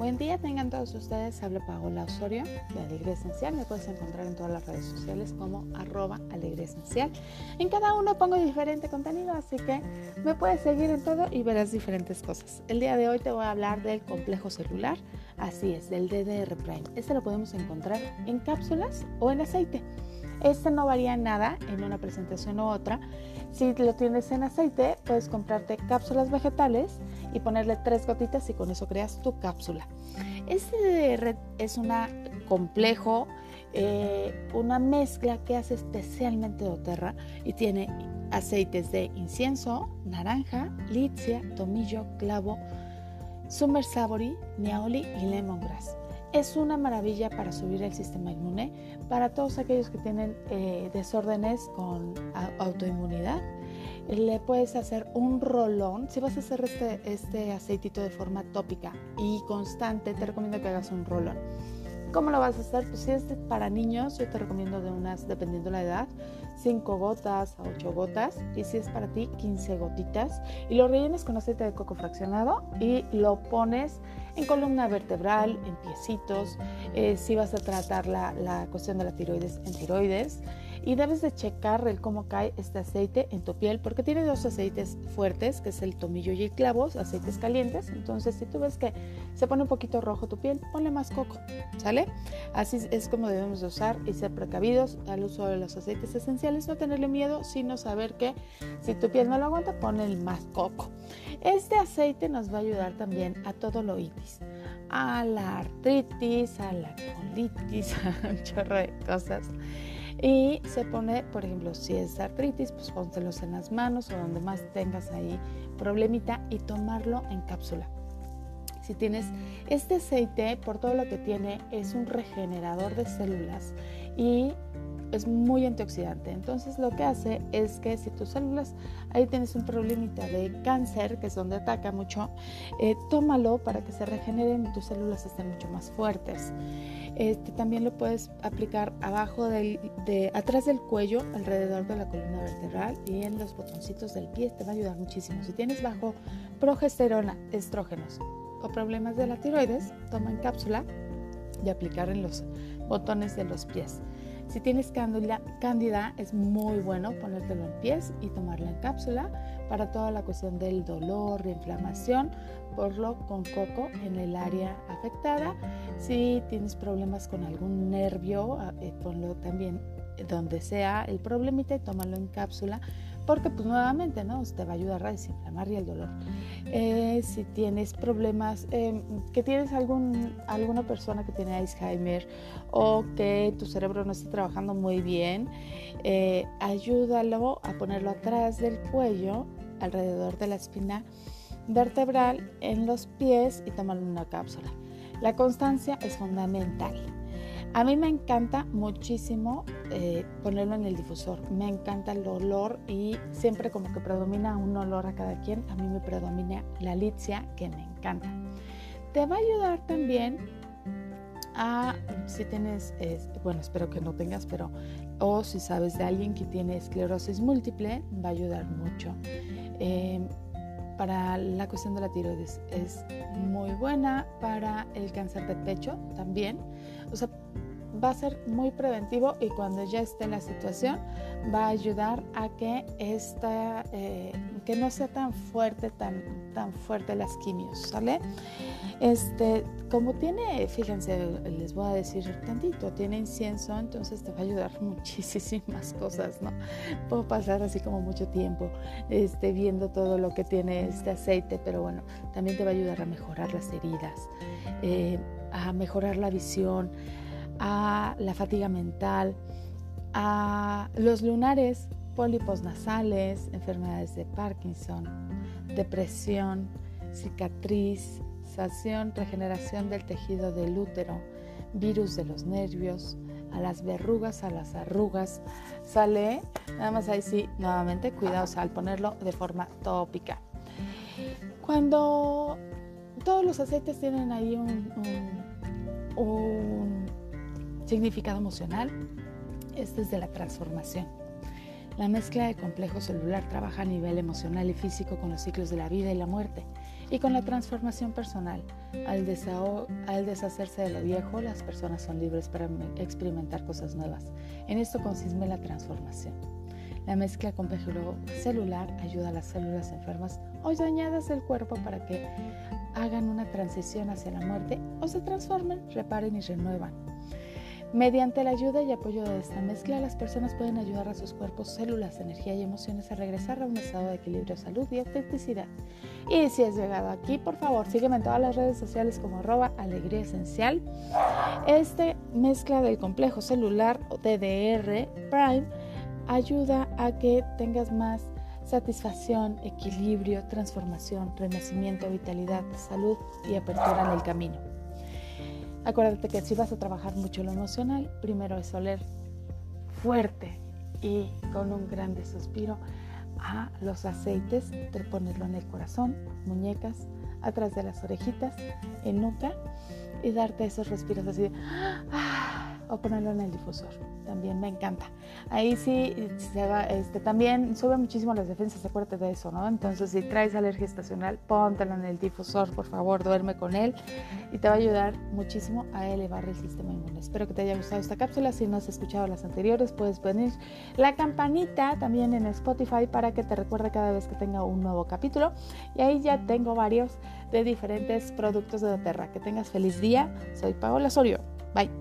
Buen día tengan todos ustedes. Habla Paola Osorio de Alegría Esencial. Me puedes encontrar en todas las redes sociales como arroba Alegría Esencial. En cada uno pongo diferente contenido, así que me puedes seguir en todo y verás diferentes cosas. El día de hoy te voy a hablar del complejo celular. Así es, del DDR Prime. Este lo podemos encontrar en cápsulas o en aceite. Este no varía nada en una presentación u otra. Si lo tienes en aceite, puedes comprarte cápsulas vegetales y ponerle tres gotitas y con eso creas tu cápsula. Este es un complejo, eh, una mezcla que hace especialmente doTERRA y tiene aceites de incienso, naranja, litzia, tomillo, clavo, summer savory, niaoli y lemongrass. Es una maravilla para subir el sistema inmune para todos aquellos que tienen eh, desórdenes con autoinmunidad. Le puedes hacer un rolón. Si vas a hacer este, este aceitito de forma tópica y constante, te recomiendo que hagas un rolón. ¿Cómo lo vas a hacer? Pues si es para niños, yo te recomiendo de unas, dependiendo la edad, 5 gotas a 8 gotas. Y si es para ti, 15 gotitas. Y lo rellenes con aceite de coco fraccionado y lo pones en columna vertebral, en piecitos, eh, si vas a tratar la, la, cuestión de la tiroides en tiroides. Y debes de checar el cómo cae este aceite en tu piel, porque tiene dos aceites fuertes, que es el tomillo y el clavo, aceites calientes. Entonces, si tú ves que se pone un poquito rojo tu piel, ponle más coco, ¿sale? Así es como debemos de usar y ser precavidos al uso de los aceites esenciales, no tenerle miedo, sino saber que si tu piel no lo aguanta, ponle más coco. Este aceite nos va a ayudar también a todo lo itis, a la artritis, a la colitis, a un chorro de cosas. Y se pone, por ejemplo, si es artritis, pues pónselos en las manos o donde más tengas ahí problemita y tomarlo en cápsula. Si tienes este aceite, por todo lo que tiene, es un regenerador de células y es muy antioxidante. Entonces lo que hace es que si tus células, ahí tienes un problemita de cáncer, que es donde ataca mucho, eh, tómalo para que se regeneren y tus células estén mucho más fuertes. Este, también lo puedes aplicar abajo del, de, atrás del cuello, alrededor de la columna vertebral y en los botoncitos del pie. Te va a ayudar muchísimo. Si tienes bajo progesterona, estrógenos o problemas de la tiroides, toma en cápsula y aplicar en los botones de los pies. Si tienes cándida, es muy bueno ponértelo en pies y tomarlo en cápsula para toda la cuestión del dolor, de inflamación, porlo con coco en el área afectada. Si tienes problemas con algún nervio, eh, ponlo también donde sea el problemita y tómalo en cápsula porque pues nuevamente no te va a ayudar a desinflamar y el dolor. Eh, si tienes problemas em, que tienes algún alguna persona que tiene Alzheimer o que tu cerebro no está trabajando muy bien eh, ayúdalo a ponerlo atrás del cuello alrededor de la espina vertebral en los pies y tomarlo en una cápsula. La constancia es fundamental a mí me encanta muchísimo eh, ponerlo en el difusor. Me encanta el olor y siempre como que predomina un olor a cada quien. A mí me predomina la litzia que me encanta. Te va a ayudar también a, si tienes, bueno, espero que no tengas, pero, o si sabes de alguien que tiene esclerosis múltiple, va a ayudar mucho. Em, para la cuestión de la tiroides es muy buena, para el cáncer de pecho también. O sea, va a ser muy preventivo y cuando ya esté la situación va a ayudar a que esta, eh, que no sea tan fuerte, tan, tan fuerte las quimios, ¿sale? Este, como tiene, fíjense, les voy a decir tantito, tiene incienso, entonces te va a ayudar muchísimas cosas, ¿no? Puedo pasar así como mucho tiempo este, viendo todo lo que tiene este aceite, pero bueno, también te va a ayudar a mejorar las heridas, eh, a mejorar la visión, a la fatiga mental, a los lunares, pólipos nasales, enfermedades de Parkinson, depresión, cicatriz, sación, regeneración del tejido del útero, virus de los nervios, a las verrugas, a las arrugas. Sale, nada más ahí sí, nuevamente, cuidados al ponerlo de forma tópica. Cuando todos los aceites tienen ahí un significado emocional es desde la transformación. La mezcla de complejo celular trabaja a nivel emocional y físico con los ciclos de la vida y la muerte y con la transformación personal. Al, al, deshacerse de lo viejo, las personas son libres para experimentar cosas nuevas. En esto consiste la transformación. La mezcla complejo celular ayuda a las células enfermas o dañadas del cuerpo para que hagan una transición hacia la muerte o se transformen, reparen y renuevan. Mediante la ayuda y apoyo de esta mezcla, las personas pueden ayudar a sus cuerpos, células, energía y emociones a regresar a un estado de equilibrio, salud y autenticidad. Y si has llegado aquí, por favor, sígueme en todas las redes sociales como arroba alegría esencial. Este mezcla del complejo celular DDR Prime ayuda a que tengas más satisfacción, equilibrio, transformación, renacimiento, vitalidad, salud y apertura en el camino. Acuérdate que si vas a trabajar mucho lo emocional, primero es oler fuerte y con un grande suspiro a los aceites, de ponerlo en el corazón, muñecas, atrás de las orejitas, en nuca y darte esos respiros así de, ah, o ponerlo en el difusor también me encanta. Ahí sí, se va, este, también sube muchísimo las defensas, acuérdate de eso, ¿no? Entonces, si traes alergia estacional, póntelo en el difusor, por favor, duerme con él y te va a ayudar muchísimo a elevar el sistema inmune. Espero que te haya gustado esta cápsula. Si no has escuchado las anteriores, puedes poner la campanita también en Spotify para que te recuerde cada vez que tenga un nuevo capítulo. Y ahí ya tengo varios de diferentes productos de doTERRA. Que tengas feliz día. Soy Paola Sorio. Bye.